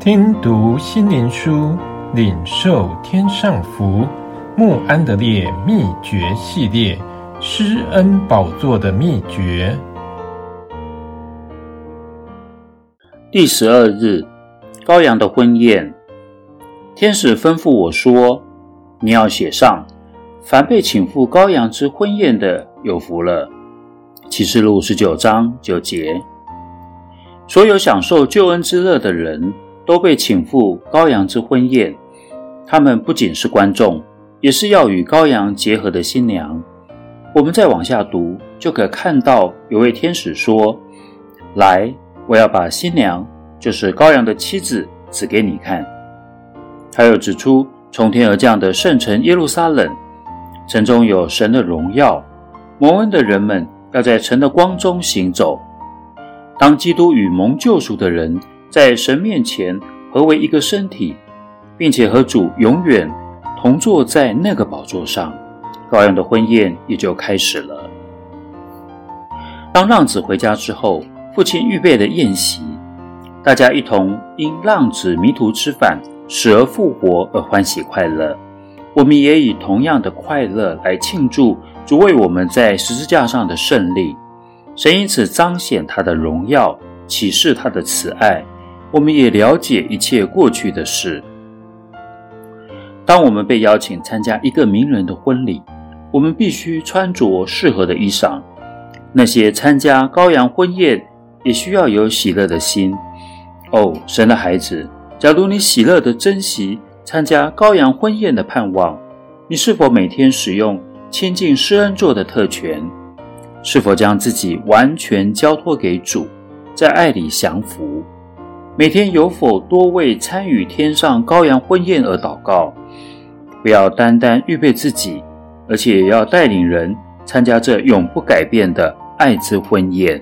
听读心灵书，领受天上福。穆安德烈秘诀系列：施恩宝座的秘诀。第十二日，羔羊的婚宴。天使吩咐我说：“你要写上，凡被请赴羔羊之婚宴的，有福了。”启示录十九章九节。所有享受救恩之乐的人都被请赴羔羊之婚宴，他们不仅是观众，也是要与羔羊结合的新娘。我们再往下读，就可看到有位天使说：“来，我要把新娘，就是羔羊的妻子，指给你看。”他又指出从天而降的圣城耶路撒冷，城中有神的荣耀，蒙恩的人们要在城的光中行走。当基督与蒙救赎的人在神面前合为一个身体，并且和主永远同坐在那个宝座上，羔羊的婚宴也就开始了。当浪子回家之后，父亲预备的宴席，大家一同因浪子迷途知返、死而复活而欢喜快乐。我们也以同样的快乐来庆祝主为我们在十字架上的胜利。神因此彰显他的荣耀，启示他的慈爱。我们也了解一切过去的事。当我们被邀请参加一个名人的婚礼，我们必须穿着适合的衣裳。那些参加羔羊婚宴也需要有喜乐的心。哦，神的孩子，假如你喜乐地珍惜参加羔羊婚宴的盼望，你是否每天使用亲近施恩座的特权？是否将自己完全交托给主，在爱里降服？每天有否多为参与天上羔羊婚宴而祷告？不要单单预备自己，而且也要带领人参加这永不改变的爱之婚宴。